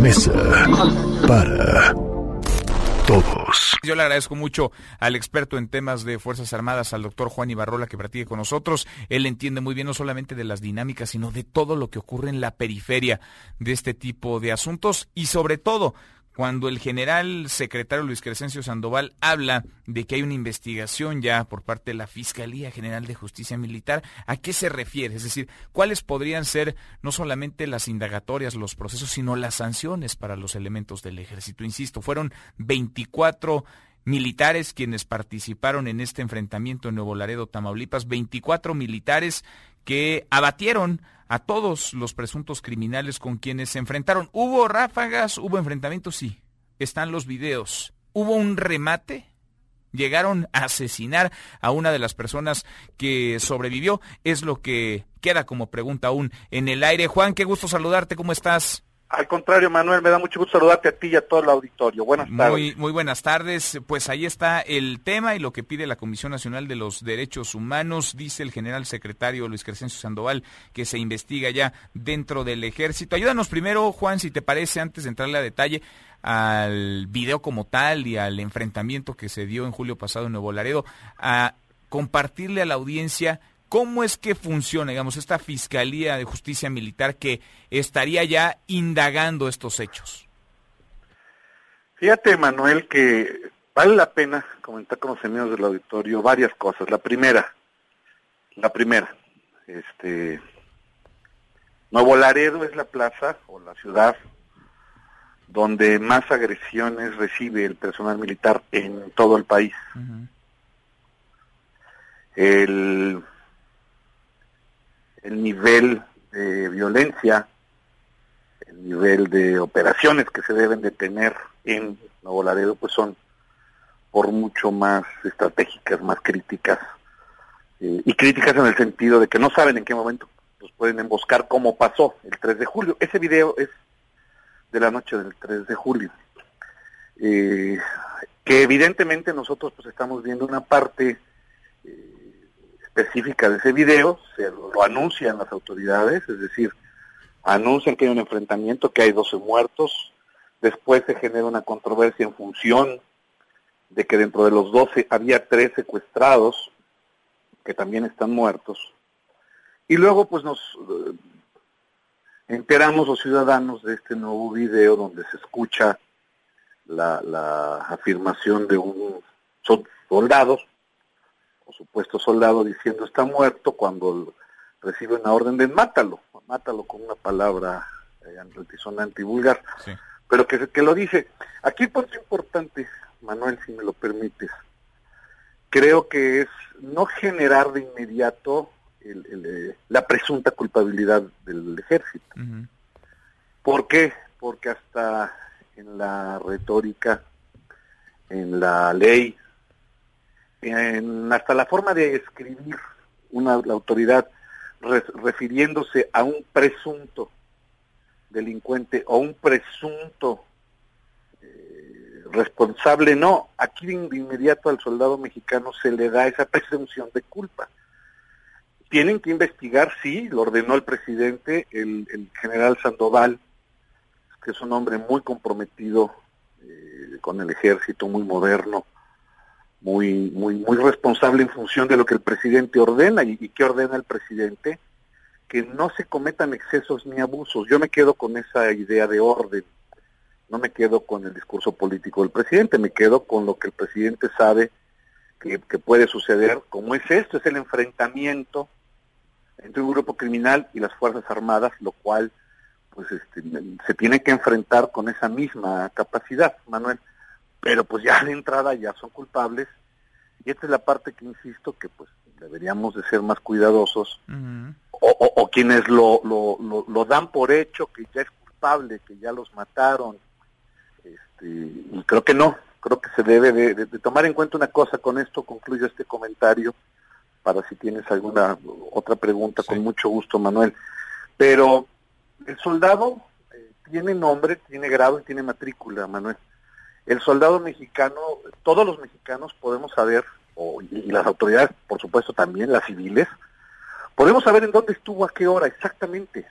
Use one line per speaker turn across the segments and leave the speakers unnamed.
Mesa para todos.
Yo le agradezco mucho al experto en temas de Fuerzas Armadas, al doctor Juan Ibarrola, que practique con nosotros. Él entiende muy bien no solamente de las dinámicas, sino de todo lo que ocurre en la periferia de este tipo de asuntos y sobre todo cuando el general secretario Luis Crescencio Sandoval habla de que hay una investigación ya por parte de la Fiscalía General de Justicia Militar, ¿a qué se refiere? Es decir, ¿cuáles podrían ser no solamente las indagatorias, los procesos, sino las sanciones para los elementos del ejército? Insisto, fueron 24 militares quienes participaron en este enfrentamiento en Nuevo Laredo, Tamaulipas, 24 militares que abatieron a todos los presuntos criminales con quienes se enfrentaron. ¿Hubo ráfagas? ¿Hubo enfrentamientos? Sí. Están los videos. ¿Hubo un remate? Llegaron a asesinar a una de las personas que sobrevivió. Es lo que queda como pregunta aún en el aire. Juan, qué gusto saludarte. ¿Cómo estás?
Al contrario, Manuel, me da mucho gusto saludarte a ti y a todo el auditorio. Buenas tardes.
Muy, muy buenas tardes. Pues ahí está el tema y lo que pide la Comisión Nacional de los Derechos Humanos. Dice el general secretario Luis Crescencio Sandoval que se investiga ya dentro del ejército. Ayúdanos primero, Juan, si te parece, antes de entrarle a detalle al video como tal y al enfrentamiento que se dio en julio pasado en Nuevo Laredo, a compartirle a la audiencia ¿Cómo es que funciona, digamos, esta Fiscalía de Justicia Militar que estaría ya indagando estos hechos?
Fíjate, Manuel, que vale la pena comentar con los amigos del auditorio varias cosas. La primera, la primera, este, Nuevo Laredo es la plaza o la ciudad donde más agresiones recibe el personal militar en todo el país. El el nivel de violencia, el nivel de operaciones que se deben de tener en Nuevo Laredo, pues son por mucho más estratégicas, más críticas, eh, y críticas en el sentido de que no saben en qué momento los pueden emboscar como pasó el 3 de julio. Ese video es de la noche del 3 de julio. Eh, que evidentemente nosotros pues estamos viendo una parte eh, específica de ese video, se lo anuncian las autoridades, es decir, anuncian que hay un enfrentamiento, que hay 12 muertos, después se genera una controversia en función de que dentro de los 12 había tres secuestrados, que también están muertos, y luego pues nos eh, enteramos los ciudadanos de este nuevo video donde se escucha la, afirmación de un soldados supuesto soldado diciendo está muerto cuando recibe una orden de mátalo, mátalo con una palabra eh, antisonante y vulgar, pero que, que lo dice. Aquí el punto importante, Manuel, si me lo permites, creo que es no generar de inmediato eh, la presunta culpabilidad del ejército. ¿Por qué? Porque hasta en la retórica, en la ley, en, hasta la forma de escribir una la autoridad refiriéndose a un presunto delincuente o un presunto eh, responsable, no, aquí de, inmediato al soldado mexicano se le da esa presunción de culpa. Tienen que investigar, sí, lo ordenó el presidente, el, el general Sandoval, que es un hombre muy comprometido eh, con el ejército, muy moderno, muy, muy, muy responsable en función de lo que el presidente ordena y, qué ordena el presidente, que no se cometan excesos ni abusos. Yo me quedo con esa idea de orden, no me quedo con el discurso político del presidente, me quedo con lo que el presidente sabe que, puede suceder, como es esto, es el enfrentamiento entre un grupo criminal y las Fuerzas Armadas, lo cual pues este, se tiene que enfrentar con esa misma capacidad, Manuel pero pues ya de entrada ya son culpables y esta es la parte que insisto que pues deberíamos de ser más cuidadosos o, quienes lo, lo, lo, dan por hecho que ya es culpable, que ya los mataron este, y creo que no, creo que se debe de, tomar en cuenta una cosa, con esto concluyo este comentario para si tienes alguna otra pregunta, con mucho gusto Manuel, pero el soldado eh, tiene nombre, tiene grado y tiene matrícula, Manuel el soldado mexicano, todos los mexicanos podemos saber, y las autoridades, por supuesto también, las civiles, podemos saber en dónde estuvo, a qué hora exactamente.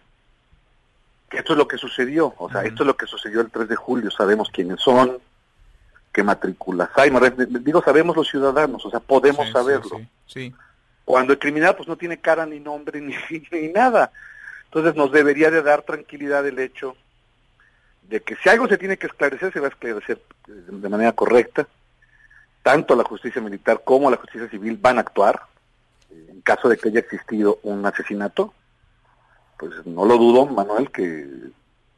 que esto es lo que sucedió, o sea, esto es lo que sucedió el 3 de julio, sabemos quiénes son, qué matrículas hay, digo, sabemos los ciudadanos, o sea, podemos saberlo.
Sí,
Cuando el criminal pues no tiene cara ni nombre ni, ni nada. Entonces nos debería de dar tranquilidad el hecho de que si algo se tiene que esclarecer, se va a esclarecer de manera correcta. Tanto la justicia militar como la justicia civil van a actuar en caso de que haya existido un asesinato. Pues no lo dudo, Manuel, que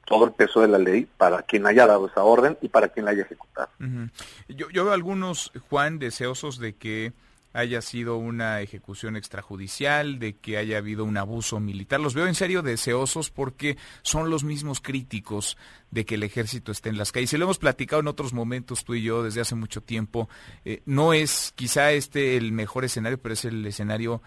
todo el peso de la ley para quien haya dado esa orden y para quien la haya ejecutado.
yo, yo veo algunos, Juan, deseosos de que haya sido una ejecución extrajudicial, de que haya habido un abuso militar. Los veo en serio deseosos porque son los mismos críticos de que el ejército esté en las calles. Y lo hemos platicado en otros momentos tú y yo desde hace mucho tiempo. Eh, no es quizá este el mejor escenario, pero es el escenario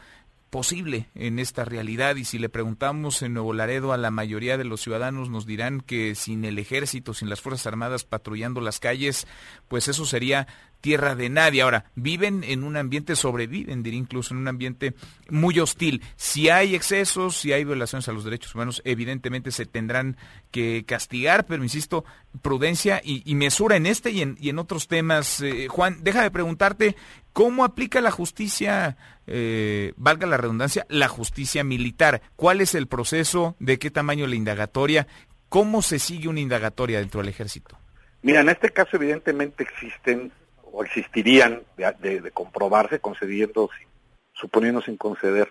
posible en esta realidad y si le preguntamos en Nuevo Laredo a la mayoría de los ciudadanos nos dirán que sin el ejército, sin las Fuerzas Armadas patrullando las calles, pues eso sería tierra de nadie. Ahora, viven en un ambiente, sobreviven, diría incluso, en un ambiente muy hostil. Si hay excesos, si hay violaciones a los derechos humanos, evidentemente se tendrán que castigar, pero insisto, prudencia y, mesura en este y en, y en otros temas. Eh, Juan, deja de preguntarte cómo aplica la justicia, eh, valga la redundancia, la justicia militar. ¿Cuál es el proceso? ¿De qué tamaño la indagatoria? ¿Cómo se sigue una indagatoria dentro del ejército?
Mira, en este caso evidentemente existen o existirían de, comprobarse, concediendo, suponiendo sin conceder,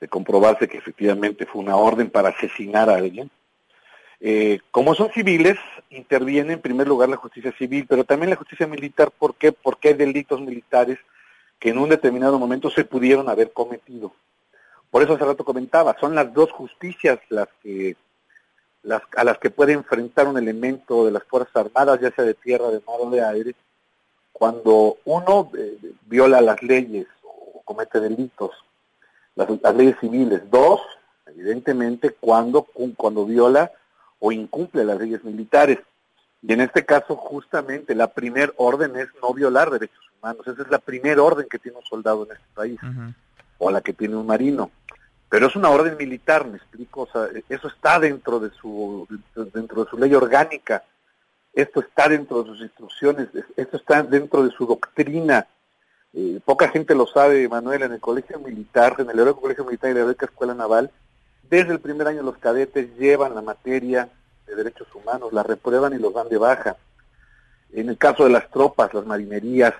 de comprobarse que efectivamente fue una orden para asesinar a alguien. Eh, como son civiles, interviene en primer lugar la justicia civil, pero también la justicia militar. ¿Por qué? Porque hay delitos militares que en un determinado momento se pudieron haber cometido. Por eso hace rato comentaba, son las dos justicias las que las, a las que puede enfrentar un elemento de las Fuerzas Armadas, ya sea de tierra, de mar o de aire, cuando uno eh, viola las leyes o comete delitos, las, leyes civiles. Dos, evidentemente, cuando, cuando viola o incumple las leyes militares. Y en este caso, justamente, la primer orden es no violar derechos humanos. Esa es la primera orden que tiene un soldado en este país, o la que tiene un marino. Pero es una orden militar, me explico, o sea, eso está dentro de su, dentro de su ley orgánica esto está dentro de sus instrucciones, esto está dentro de su doctrina. Eh, poca gente lo sabe, Manuel, en el colegio militar, en el Heroico Colegio Militar y la Heroica Escuela Naval, desde el primer año los cadetes llevan la materia de derechos humanos, la reprueban y los dan de baja. En el caso de las tropas, las marinerías,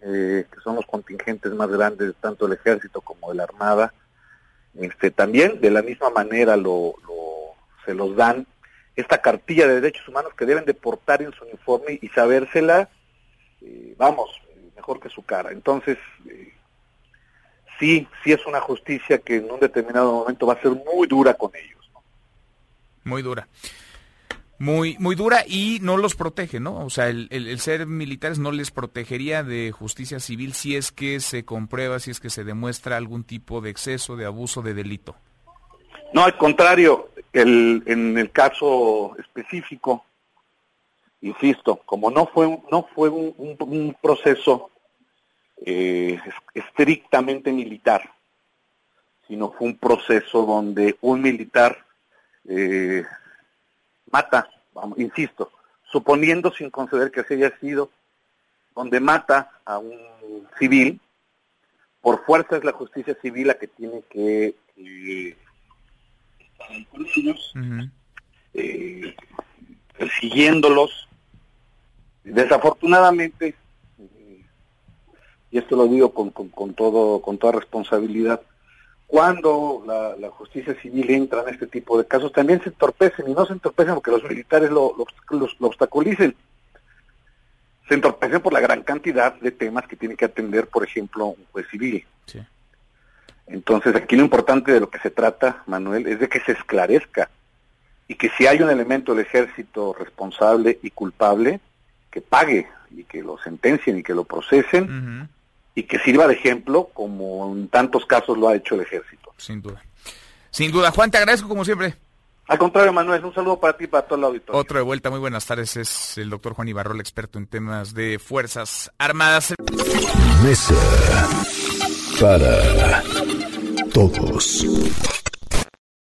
eh, que son los contingentes más grandes, tanto del ejército como de la armada, este, también de la misma manera lo, lo, se los dan esta cartilla de derechos humanos que deben de portar en su uniforme y sabérsela, eh, vamos, mejor que su cara. Entonces, eh, sí, sí es una justicia que en un determinado momento va a ser muy dura con ellos.
Muy dura. Muy, muy dura y no los protege, ¿no? O sea, el, el, ser militares no les protegería de justicia civil si es que se comprueba, si es que se demuestra algún tipo de exceso, de abuso, de delito.
No, al contrario, el, en el caso específico, insisto, como no fue no fue un, proceso eh, estrictamente militar, sino fue un proceso donde un militar eh, mata, vamos, insisto, suponiendo sin conceder que así haya sido, donde mata a un civil, por fuerza es la justicia civil la que tiene que eh, con ellos, eh, persiguiéndolos. Desafortunadamente, eh, y esto lo digo con, con, todo, con toda responsabilidad, cuando la, justicia civil entra en este tipo de casos, también se entorpecen, y no se entorpecen porque los militares lo, lo, obstaculicen, se entorpecen por la gran cantidad de temas que tiene que atender, por ejemplo, un juez civil. Sí. Entonces, aquí lo importante de lo que se trata, Manuel, es de que se esclarezca y que si hay un elemento del ejército responsable y culpable, que pague y que lo sentencien y que lo procesen y que sirva de ejemplo como en tantos casos lo ha hecho el ejército.
Sin duda. Sin duda. Juan, te agradezco como siempre.
Al contrario, Manuel, un saludo para ti y para todo el auditorio.
Otro de vuelta, muy buenas tardes, es el doctor Juan Ibarrol, experto en temas de Fuerzas Armadas.
Mesa para todos.